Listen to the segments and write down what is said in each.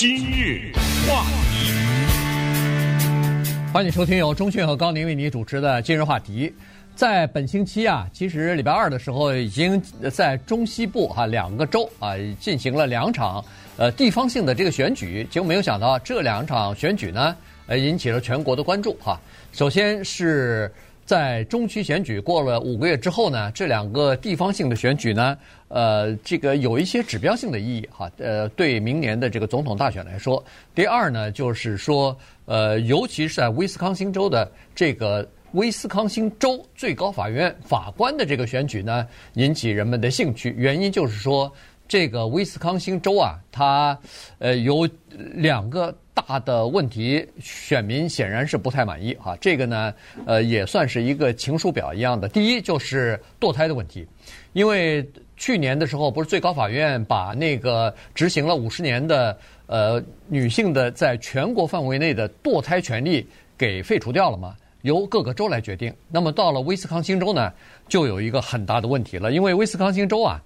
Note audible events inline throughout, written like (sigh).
今日话题，欢迎收听由钟讯和高宁为你主持的今日话题。在本星期啊，其实礼拜二的时候，已经在中西部哈、啊、两个州啊进行了两场呃地方性的这个选举，结果没有想到这两场选举呢，呃引起了全国的关注哈、首先是。在中期选举过了五个月之后呢，这两个地方性的选举呢，呃，这个有一些指标性的意义哈，呃，对明年的这个总统大选来说。第二呢，就是说，呃，尤其是在威斯康星州的这个威斯康星州最高法院法官的这个选举呢，引起人们的兴趣。原因就是说，这个威斯康星州啊，它呃有两个。大的问题，选民显然是不太满意哈。这个呢，呃，也算是一个情书表一样的。第一就是堕胎的问题，因为去年的时候，不是最高法院把那个执行了五十年的呃女性的在全国范围内的堕胎权利给废除掉了吗？由各个州来决定。那么到了威斯康星州呢，就有一个很大的问题了，因为威斯康星州啊。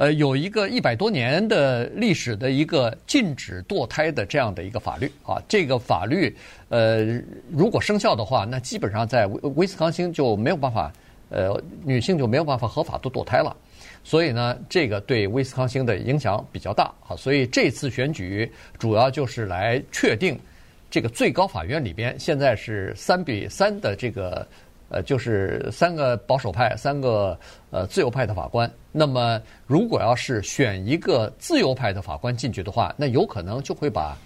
呃，有一个一百多年的历史的一个禁止堕胎的这样的一个法律啊，这个法律呃，如果生效的话，那基本上在威威斯康星就没有办法，呃，女性就没有办法合法的堕胎了。所以呢，这个对威斯康星的影响比较大啊。所以这次选举主要就是来确定这个最高法院里边现在是三比三的这个。呃，就是三个保守派，三个呃自由派的法官。那么，如果要是选一个自由派的法官进去的话，那有可能就会把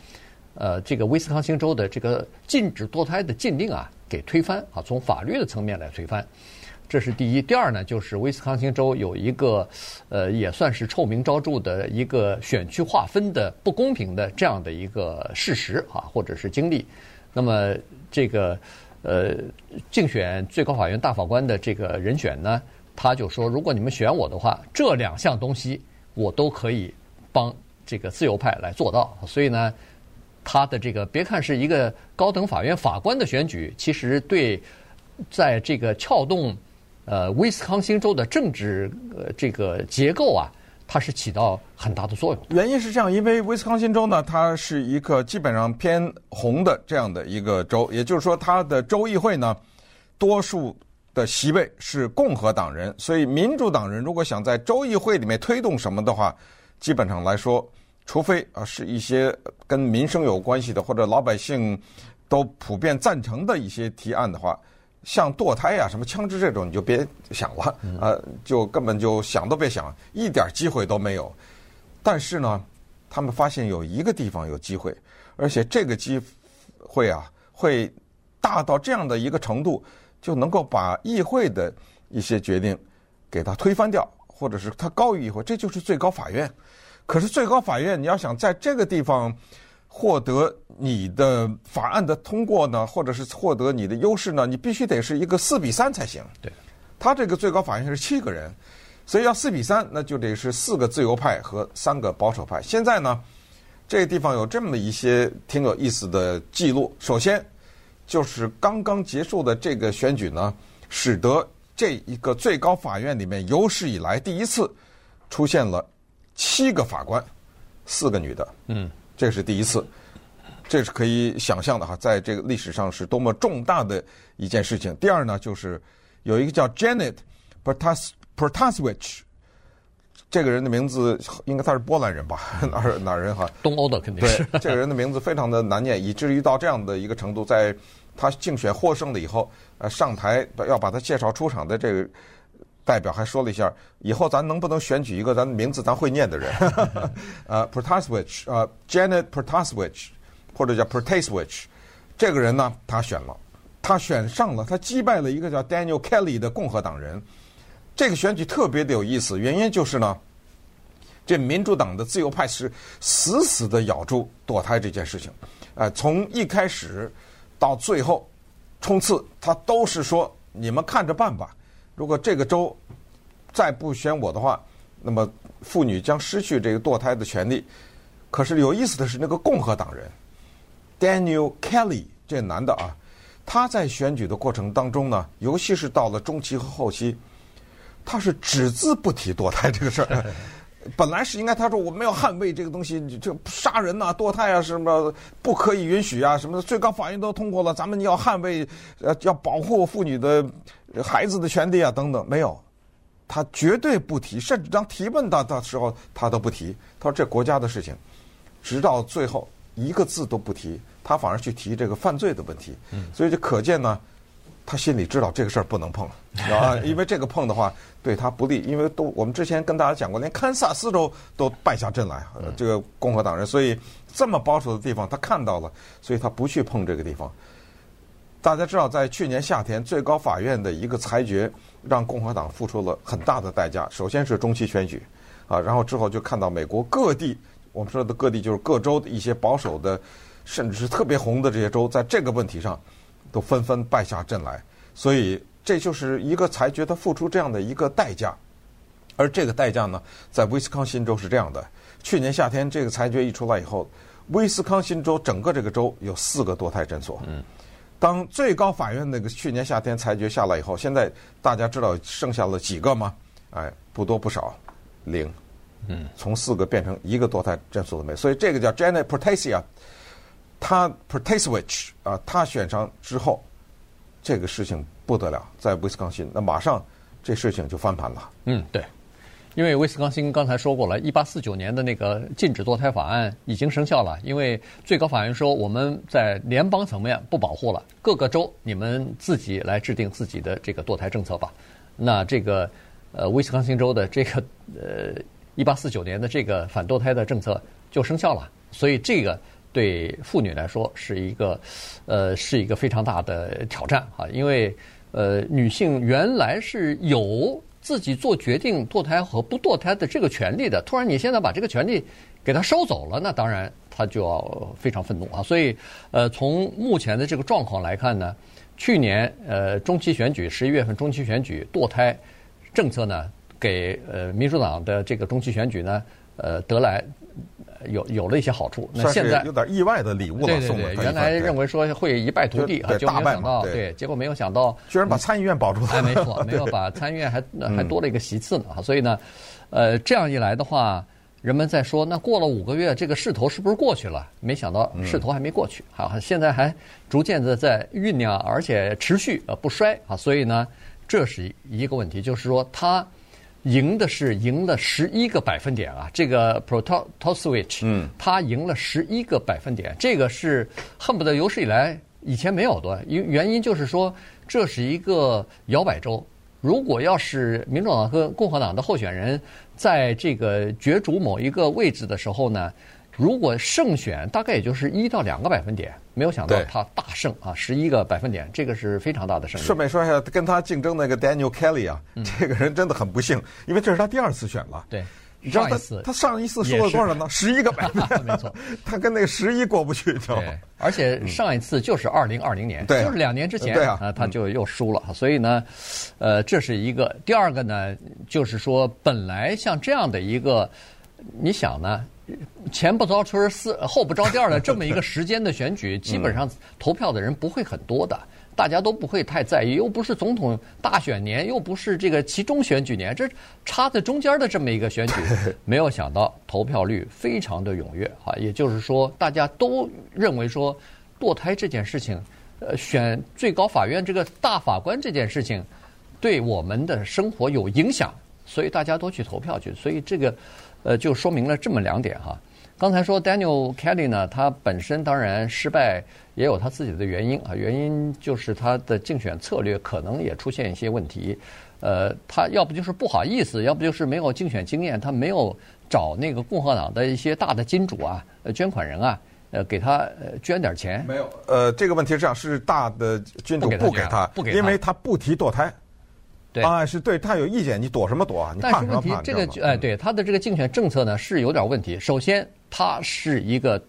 呃这个威斯康星州的这个禁止堕胎的禁令啊给推翻啊，从法律的层面来推翻。这是第一。第二呢，就是威斯康星州有一个呃也算是臭名昭著的一个选区划分的不公平的这样的一个事实啊，或者是经历。那么这个。呃，竞选最高法院大法官的这个人选呢，他就说，如果你们选我的话，这两项东西我都可以帮这个自由派来做到。所以呢，他的这个别看是一个高等法院法官的选举，其实对在这个撬动呃威斯康星州的政治呃这个结构啊。它是起到很大的作用。原因是这样，因为威斯康星州呢，它是一个基本上偏红的这样的一个州，也就是说，它的州议会呢，多数的席位是共和党人，所以民主党人如果想在州议会里面推动什么的话，基本上来说，除非啊是一些跟民生有关系的或者老百姓都普遍赞成的一些提案的话。像堕胎呀、什么枪支这种，你就别想了，呃，就根本就想都别想，一点机会都没有。但是呢，他们发现有一个地方有机会，而且这个机会啊，会大到这样的一个程度，就能够把议会的一些决定给它推翻掉，或者是它高于议会，这就是最高法院。可是最高法院，你要想在这个地方。获得你的法案的通过呢，或者是获得你的优势呢，你必须得是一个四比三才行。对，他这个最高法院是七个人，所以要四比三，那就得是四个自由派和三个保守派。现在呢，这个地方有这么一些挺有意思的记录。首先，就是刚刚结束的这个选举呢，使得这一个最高法院里面有史以来第一次出现了七个法官，四个女的。嗯。这是第一次，这是可以想象的哈，在这个历史上是多么重大的一件事情。第二呢，就是有一个叫 Janet Protasiewicz，这个人的名字应该他是波兰人吧？(laughs) 哪儿哪儿人哈？东欧的肯定是。对，这个人的名字非常的难念，以至于到这样的一个程度，在他竞选获胜了以后，呃，上台要把他介绍出场的这个。代表还说了一下，以后咱能不能选举一个咱名字咱会念的人？(laughs) 呃，Protasiewicz，呃，Janet Protasiewicz，或者叫 Protasiewicz，这个人呢，他选了，他选上了，他击败了一个叫 Daniel Kelly 的共和党人。这个选举特别的有意思，原因就是呢，这民主党的自由派是死死的咬住堕胎这件事情，呃，从一开始到最后冲刺，他都是说你们看着办吧。如果这个州再不选我的话，那么妇女将失去这个堕胎的权利。可是有意思的是，那个共和党人 Daniel Kelly 这男的啊，他在选举的过程当中呢，尤其是到了中期和后期，他是只字不提堕胎这个事儿。本来是应该他说我们要捍卫这个东西，这杀人呐、堕胎啊什么不可以允许啊什么的，最高法院都通过了，咱们要捍卫呃要保护妇女的孩子的权利啊等等，没有，他绝对不提，甚至当提问到的时候他都不提，他说这国家的事情，直到最后一个字都不提，他反而去提这个犯罪的问题，所以就可见呢。他心里知道这个事儿不能碰，啊，(laughs) 因为这个碰的话对他不利，因为都我们之前跟大家讲过，连堪萨斯州都败下阵来，这个共和党人，所以这么保守的地方他看到了，所以他不去碰这个地方。大家知道，在去年夏天，最高法院的一个裁决让共和党付出了很大的代价。首先是中期选举，啊，然后之后就看到美国各地，我们说的各地就是各州的一些保守的，甚至是特别红的这些州，在这个问题上。都纷纷败下阵来，所以这就是一个裁决，他付出这样的一个代价。而这个代价呢，在威斯康辛州是这样的：去年夏天这个裁决一出来以后，威斯康辛州整个这个州有四个堕胎诊所。嗯。当最高法院那个去年夏天裁决下来以后，现在大家知道剩下了几个吗？哎，不多不少，零。嗯。从四个变成一个堕胎诊所都没，所以这个叫 Janet Protasio。他 Protasiewicz 啊，他选上之后，这个事情不得了，在威斯康辛，那马上这事情就翻盘了。嗯，对，因为威斯康辛刚才说过了，一八四九年的那个禁止堕胎法案已经生效了，因为最高法院说我们在联邦层面不保护了，各个州你们自己来制定自己的这个堕胎政策吧。那这个呃威斯康辛州的这个呃一八四九年的这个反堕胎的政策就生效了，所以这个。对妇女来说是一个，呃，是一个非常大的挑战啊！因为，呃，女性原来是有自己做决定堕胎和不堕胎的这个权利的，突然你现在把这个权利给她收走了，那当然她就要非常愤怒啊！所以，呃，从目前的这个状况来看呢，去年呃中期选举十一月份中期选举堕胎政策呢，给呃民主党的这个中期选举呢，呃得来。有有了一些好处，那现在有点意外的礼物了，对对对，原来认为说会一败涂地啊，就没有想到，对，结果没有想到，居然把参议院保住了，哎，没错，没有把参议院还 (laughs) 还多了一个席次呢啊，所以呢，呃，这样一来的话，人们在说，那过了五个月，这个势头是不是过去了？没想到势头还没过去，好，现在还逐渐的在酝酿，而且持续呃不衰啊，所以呢，这是一个问题，就是说它。赢的是赢了十一个百分点啊！这个 Protasiewicz，嗯，他赢了十一个百分点，这个是恨不得有史以来以前没有的。因原因就是说，这是一个摇摆州。如果要是民主党和共和党的候选人在这个角逐某一个位置的时候呢，如果胜选，大概也就是一到两个百分点。没有想到他大胜啊，十一个百分点，这个是非常大的胜利。顺便说一下，跟他竞争那个 Daniel Kelly 啊，嗯、这个人真的很不幸，因为这是他第二次选了。对，你知道他他上一次输了多少呢？十一个百分点，(laughs) 没错，他跟那个十一过不去，知道吗？而且上一次就是二零二零年，就是两年之前，对啊，他就又输了。所以呢，呃，这是一个。第二个呢，就是说，本来像这样的一个，你想呢？前不着村四后不着店的 (laughs) 这么一个时间的选举，基本上投票的人不会很多的，大家都不会太在意。又不是总统大选年，又不是这个其中选举年，这插在中间的这么一个选举，(laughs) 没有想到投票率非常的踊跃啊！也就是说，大家都认为说堕胎这件事情，呃，选最高法院这个大法官这件事情，对我们的生活有影响，所以大家都去投票去，所以这个。呃，就说明了这么两点哈。刚才说 Daniel Kelly 呢，他本身当然失败也有他自己的原因啊，原因就是他的竞选策略可能也出现一些问题。呃，他要不就是不好意思，要不就是没有竞选经验，他没有找那个共和党的一些大的金主啊、捐款人啊，呃，给他捐点钱。没有，呃，这个问题是这样，是大的金主不给他，不给他，不给他，因为他不提堕胎。对啊，是对他有意见，你躲什么躲啊？你怕什么怕？但是问题，这个哎，对他的这个竞选政策呢是有点问题。首先，他是一个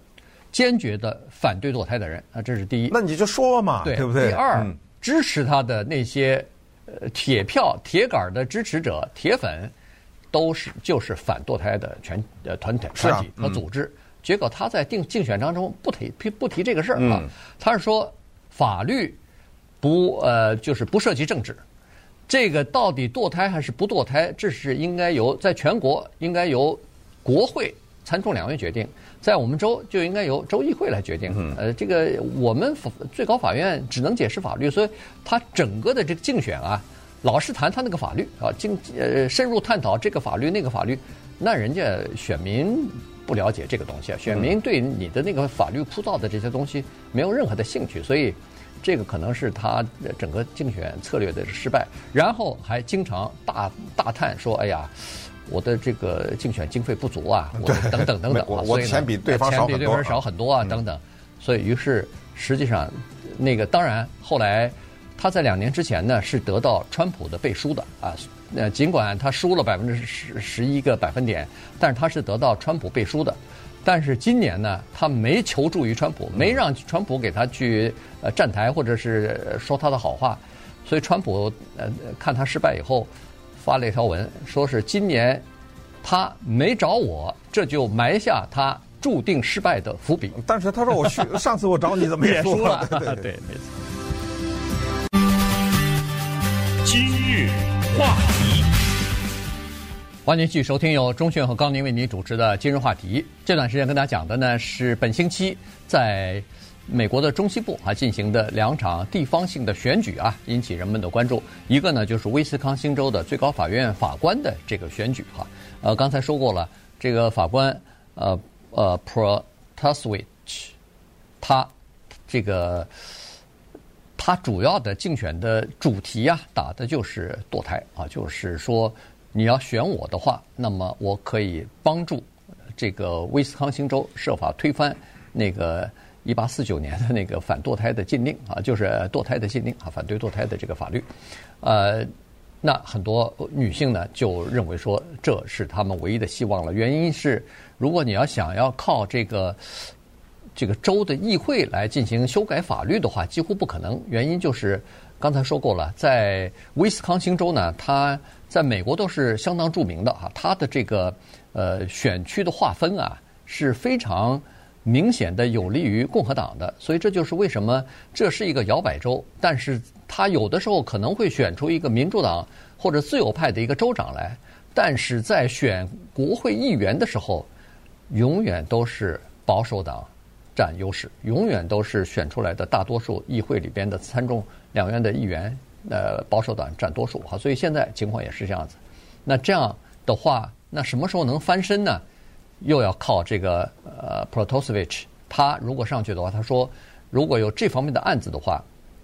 坚决的反对堕胎的人啊，这是第一。那你就说嘛，对，对不对？第二，支持他的那些呃铁票、铁杆的支持者、铁粉，都是就是反堕胎的全呃团体、团体和组织。嗯、结果他在定竞选当中不提不提这个事儿啊，他是说法律不呃就是不涉及政治。这个到底堕胎还是不堕胎，这是应该由在全国应该由国会参众两院决定，在我们州就应该由州议会来决定。呃，这个我们最高法院只能解释法律，所以他整个的这个竞选啊，老是谈他那个法律啊，竞呃深入探讨这个法律那个法律，那人家选民不了解这个东西啊，选民对你的那个法律枯燥的这些东西没有任何的兴趣，所以。这个可能是他整个竞选策略的失败，然后还经常大大叹说：“哎呀，我的这个竞选经费不足啊，我等等等等啊，我钱比对方少很多，钱比对方少很多啊，等等。”所以，于是实际上，那个当然后来他在两年之前呢是得到川普的背书的啊，呃，尽管他输了百分之十十一个百分点，但是他是得到川普背书的。但是今年呢，他没求助于川普，没让川普给他去呃站台或者是说他的好话，所以川普呃看他失败以后，发了一条文，说是今年他没找我，这就埋下他注定失败的伏笔。但是他说我去 (laughs) 上次我找你怎么也输了？对对，对，没错。今日话题。欢迎继续收听由钟讯和高宁为您主持的今日话题。这段时间跟大家讲的呢是本星期在美国的中西部啊进行的两场地方性的选举啊，引起人们的关注。一个呢就是威斯康星州的最高法院法官的这个选举哈。呃，刚才说过了，这个法官呃呃 p r o t a s w i c h 他这个他主要的竞选的主题啊，打的就是堕胎啊，就是说。你要选我的话，那么我可以帮助这个威斯康星州设法推翻那个一八四九年的那个反堕胎的禁令啊，就是堕胎的禁令啊，反对堕胎的这个法律。呃，那很多女性呢就认为说这是他们唯一的希望了。原因是，如果你要想要靠这个这个州的议会来进行修改法律的话，几乎不可能。原因就是刚才说过了，在威斯康星州呢，它在美国都是相当著名的哈，它的这个呃选区的划分啊是非常明显的有利于共和党的，所以这就是为什么这是一个摇摆州，但是它有的时候可能会选出一个民主党或者自由派的一个州长来，但是在选国会议员的时候，永远都是保守党占优势，永远都是选出来的大多数议会里边的参众两院的议员。呃，保守党占多数哈，所以现在情况也是这样子。那这样的话，那什么时候能翻身呢？又要靠这个呃，prota switch 他如果上去的话，他说如果有这方面的案子的话，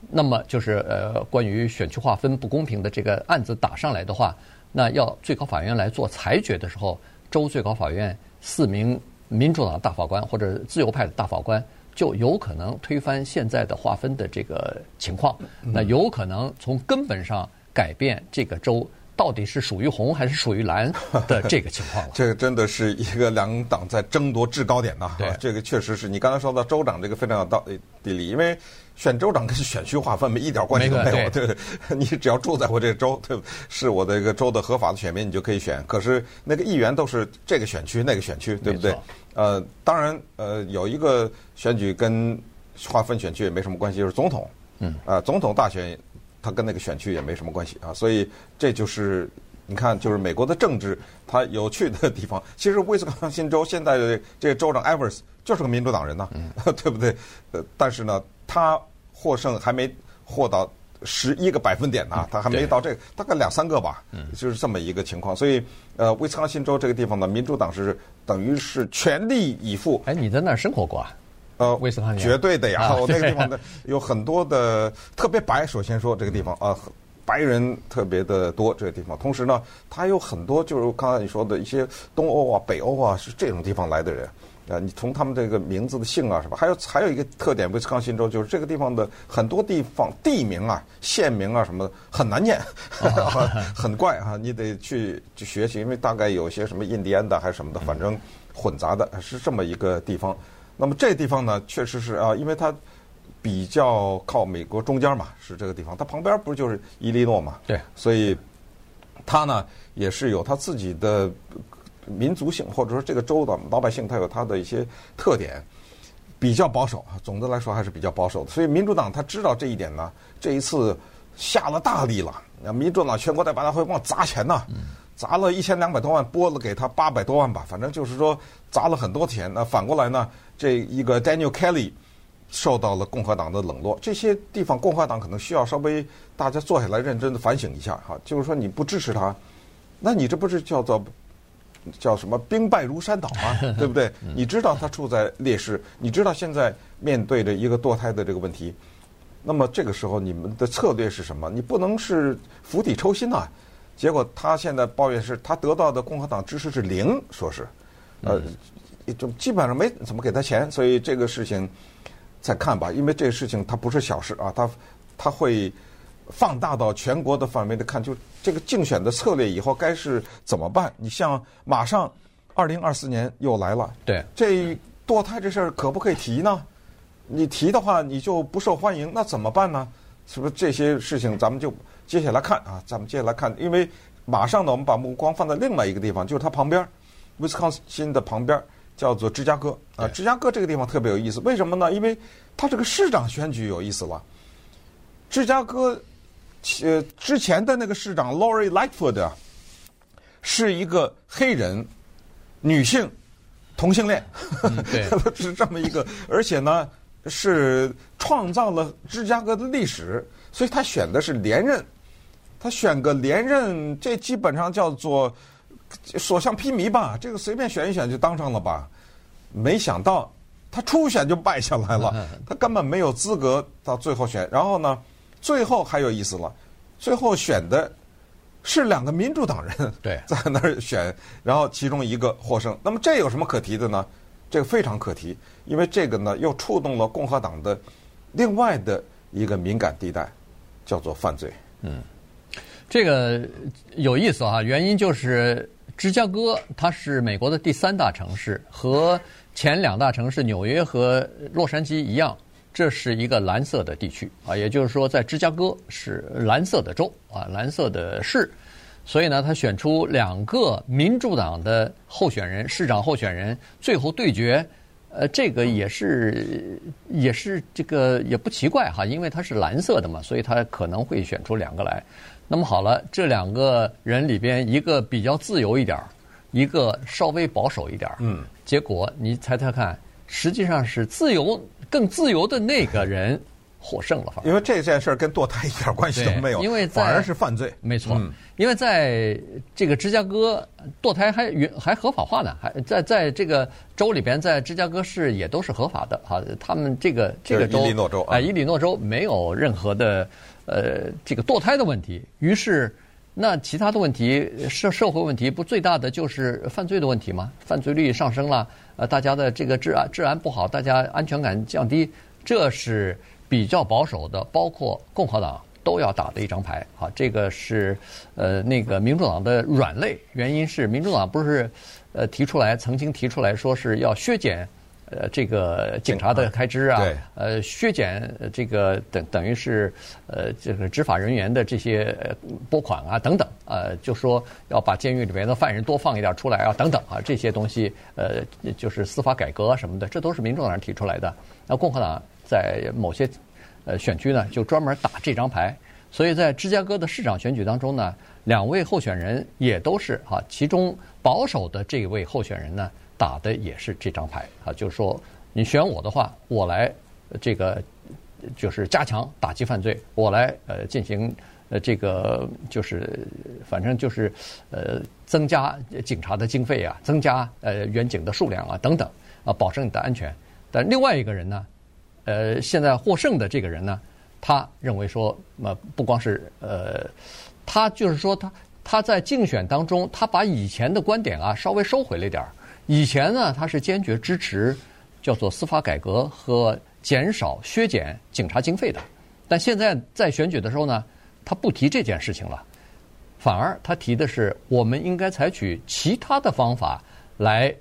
那么就是呃关于选区划分不公平的这个案子打上来的话，那要最高法院来做裁决的时候，州最高法院四名民主党大法官或者自由派的大法官。就有可能推翻现在的划分的这个情况，那有可能从根本上改变这个州到底是属于红还是属于蓝 (laughs) 的这个情况了。这个真的是一个两党在争夺制高点呐。对，这个确实是你刚才说到州长这个非常有道理，因为选州长跟选区划分没一点关系都没有。对，(laughs) 你只要住在我这个州，对，是我的一个州的合法的选民，你就可以选。可是那个议员都是这个选区那个选区，对不对？呃，当然，呃，有一个选举跟划分选区也没什么关系，就是总统。嗯。啊、呃，总统大选，它跟那个选区也没什么关系啊。所以这就是你看，就是美国的政治它有趣的地方。其实威斯康星州现在的这个州长 Evers 就是个民主党人呐、啊，嗯、(laughs) 对不对？呃，但是呢，他获胜还没获到。十一个百分点呢，他还没到这个，大概两三个吧，就是这么一个情况。所以，呃，威斯康星州这个地方呢，民主党是等于是全力以赴。哎，你在那儿生活过啊？呃，威斯康星绝对的呀，我那个地方的有很多的特别白。首先说这个地方啊，白人特别的多。这个地方，同时呢，它有很多就是刚才你说的一些东欧啊、北欧啊，是这种地方来的人。啊，你从他们这个名字的姓啊，是吧？还有还有一个特点，威斯康星州就是这个地方的很多地方地名啊、县名啊什么的很难念，(laughs) 很怪啊，你得去去学习，因为大概有些什么印第安的还是什么的，反正混杂的，是这么一个地方。那么这地方呢，确实是啊，因为它比较靠美国中间嘛，是这个地方，它旁边不是就是伊利诺嘛？对，所以它呢也是有它自己的。民族性，或者说这个州的老百姓，他有他的一些特点，比较保守。总的来说还是比较保守的。所以民主党他知道这一点呢，这一次下了大力了。那民主党全国代表大会往砸钱呐，砸了一千两百多万，拨了给他八百多万吧，反正就是说砸了很多钱。那反过来呢，这一个 Daniel Kelly 受到了共和党的冷落。这些地方共和党可能需要稍微大家坐下来认真的反省一下哈，就是说你不支持他，那你这不是叫做叫什么兵败如山倒吗？(laughs) 对不对？你知道他处在劣势，你知道现在面对着一个堕胎的这个问题。那么这个时候，你们的策略是什么？你不能是釜底抽薪呐、啊。结果他现在抱怨是，他得到的共和党支持是零，说是，呃，就基本上没怎么给他钱。所以这个事情再看吧，因为这个事情它不是小事啊，它它会放大到全国的范围的看，就这个竞选的策略以后该是怎么办？你像马上二零二四年又来了，对，这堕胎这事儿可不可以提呢？你提的话，你就不受欢迎，那怎么办呢？是不是这些事情咱们就接下来看啊？咱们接下来看，因为马上呢，我们把目光放在另外一个地方，就是它旁边，威斯康辛的旁边叫做芝加哥啊。芝加哥这个地方特别有意思，为什么呢？因为它这个市长选举有意思了。芝加哥呃之前的那个市长 Lori Lightfoot 啊，是一个黑人女性同性恋，嗯、对，(laughs) 是这么一个，而且呢。是创造了芝加哥的历史，所以他选的是连任，他选个连任，这基本上叫做所向披靡吧。这个随便选一选就当上了吧？没想到他初选就败下来了，(laughs) 他根本没有资格到最后选。然后呢，最后还有意思了，最后选的是两个民主党人，对，(laughs) 在那儿选，然后其中一个获胜。那么这有什么可提的呢？这个非常可提，因为这个呢又触动了共和党的另外的一个敏感地带，叫做犯罪。嗯，这个有意思哈，原因就是芝加哥它是美国的第三大城市，和前两大城市纽约和洛杉矶一样，这是一个蓝色的地区啊，也就是说在芝加哥是蓝色的州啊，蓝色的市。所以呢，他选出两个民主党的候选人，市长候选人，最后对决。呃，这个也是也是这个也不奇怪哈，因为他是蓝色的嘛，所以他可能会选出两个来。那么好了，这两个人里边，一个比较自由一点儿，一个稍微保守一点儿。嗯。结果你猜猜看，实际上是自由更自由的那个人。获胜了，因为这件事儿跟堕胎一点关系都没有，因为反而是犯罪。没错，嗯、因为在这个芝加哥，堕胎还还合法化呢，还在在这个州里边，在芝加哥市也都是合法的哈。他们这个这个州，伊利诺州啊，伊利诺州没有任何的呃这个堕胎的问题。于是，那其他的问题社社会问题不最大的就是犯罪的问题吗？犯罪率上升了，呃，大家的这个治安治安不好，大家安全感降低，这是。比较保守的，包括共和党都要打的一张牌啊，这个是呃那个民主党的软肋，原因是民主党不是呃提出来曾经提出来说是要削减呃这个警察的开支啊，对，呃削减这个等等于是呃这个执法人员的这些拨款啊等等，呃就说要把监狱里面的犯人多放一点出来啊等等啊这些东西呃就是司法改革什么的，这都是民主党人提出来的，那共和党。在某些呃选区呢，就专门打这张牌。所以在芝加哥的市长选举当中呢，两位候选人也都是哈，其中保守的这位候选人呢，打的也是这张牌啊，就是说你选我的话，我来这个就是加强打击犯罪，我来呃进行呃这个就是反正就是呃增加警察的经费啊，增加呃员警的数量啊等等啊，保证你的安全。但另外一个人呢？呃，现在获胜的这个人呢，他认为说，呃，不光是呃，他就是说他他在竞选当中，他把以前的观点啊稍微收回了一点儿。以前呢，他是坚决支持叫做司法改革和减少削减警察经费的，但现在在选举的时候呢，他不提这件事情了，反而他提的是我们应该采取其他的方法来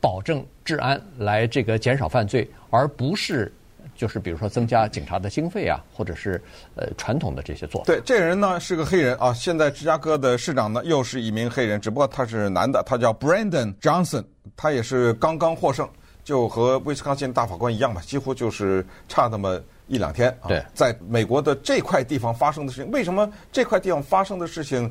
保证治安，来这个减少犯罪，而不是。就是比如说增加警察的经费啊，或者是呃传统的这些做法。对，这个人呢是个黑人啊，现在芝加哥的市长呢又是一名黑人，只不过他是男的，他叫 Brandon Johnson，他也是刚刚获胜。就和威斯康辛大法官一样吧，几乎就是差那么一两天啊。对，在美国的这块地方发生的事情，为什么这块地方发生的事情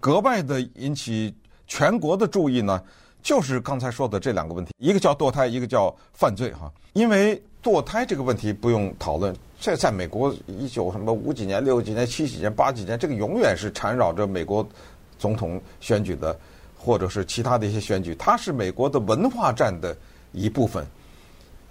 格外的引起全国的注意呢？就是刚才说的这两个问题，一个叫堕胎，一个叫犯罪哈。因为堕胎这个问题不用讨论，这在美国一九什么五几年、六几年、七几年、八几年，这个永远是缠绕着美国总统选举的，或者是其他的一些选举，它是美国的文化战的一部分。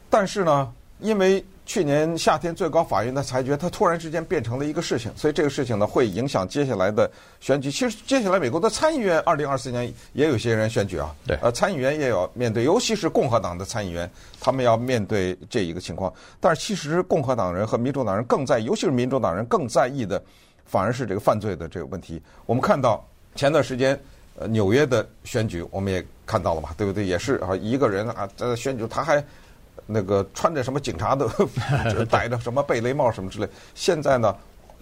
但是呢，因为去年夏天最高法院的裁决，它突然之间变成了一个事情，所以这个事情呢会影响接下来的选举。其实接下来美国的参议院二零二四年也有些人选举啊，对，呃，参议员也要面对，尤其是共和党的参议员，他们要面对这一个情况。但是其实共和党人和民主党人更在意，尤其是民主党人更在意的，反而是这个犯罪的这个问题。我们看到前段时间呃纽约的选举，我们也看到了嘛，对不对？也是啊，一个人啊在选举他还。那个穿着什么警察的，(laughs) 戴着什么贝雷帽什么之类，现在呢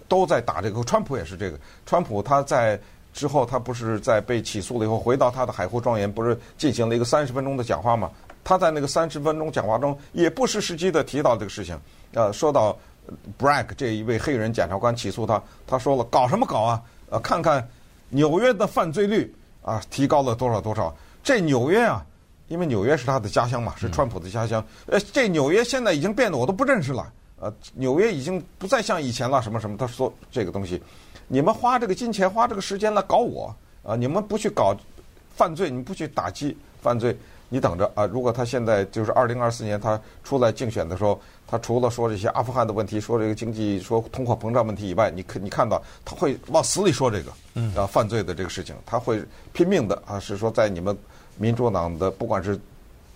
都在打这个。川普也是这个，川普他在之后他不是在被起诉了以后，回到他的海湖庄园，不是进行了一个三十分钟的讲话吗？他在那个三十分钟讲话中，也不失时机的提到这个事情。呃，说到 Bragg 这一位黑人检察官起诉他，他说了搞什么搞啊？呃，看看纽约的犯罪率啊，提高了多少多少？这纽约啊。因为纽约是他的家乡嘛，是川普的家乡。呃，这纽约现在已经变得我都不认识了。呃，纽约已经不再像以前了，什么什么。他说这个东西，你们花这个金钱，花这个时间来搞我啊！你们不去搞犯罪，你们不去打击犯罪，你等着啊！如果他现在就是二零二四年他出来竞选的时候，他除了说这些阿富汗的问题，说这个经济，说通货膨胀问题以外，你看你看到他会往死里说这个啊犯罪的这个事情，他会拼命的啊，是说在你们。民主党的不管是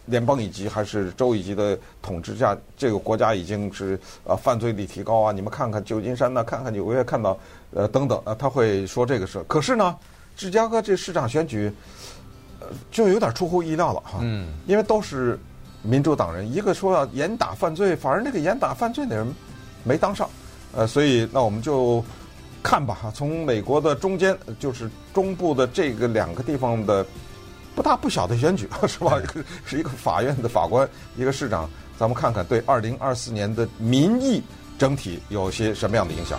联邦以及还是州以及的统治下，这个国家已经是啊犯罪率提高啊！你们看看旧金山呢，看看纽约，看到呃等等啊，他会说这个事。可是呢，芝加哥这市长选举，呃，就有点出乎意料了哈。嗯。因为都是民主党人，一个说要严打犯罪，反而那个严打犯罪的人没当上。呃，所以那我们就看吧哈，从美国的中间，就是中部的这个两个地方的。不大不小的选举 (laughs) 是吧？是一个法院的法官，一个市长，咱们看看对二零二四年的民意整体有些什么样的影响。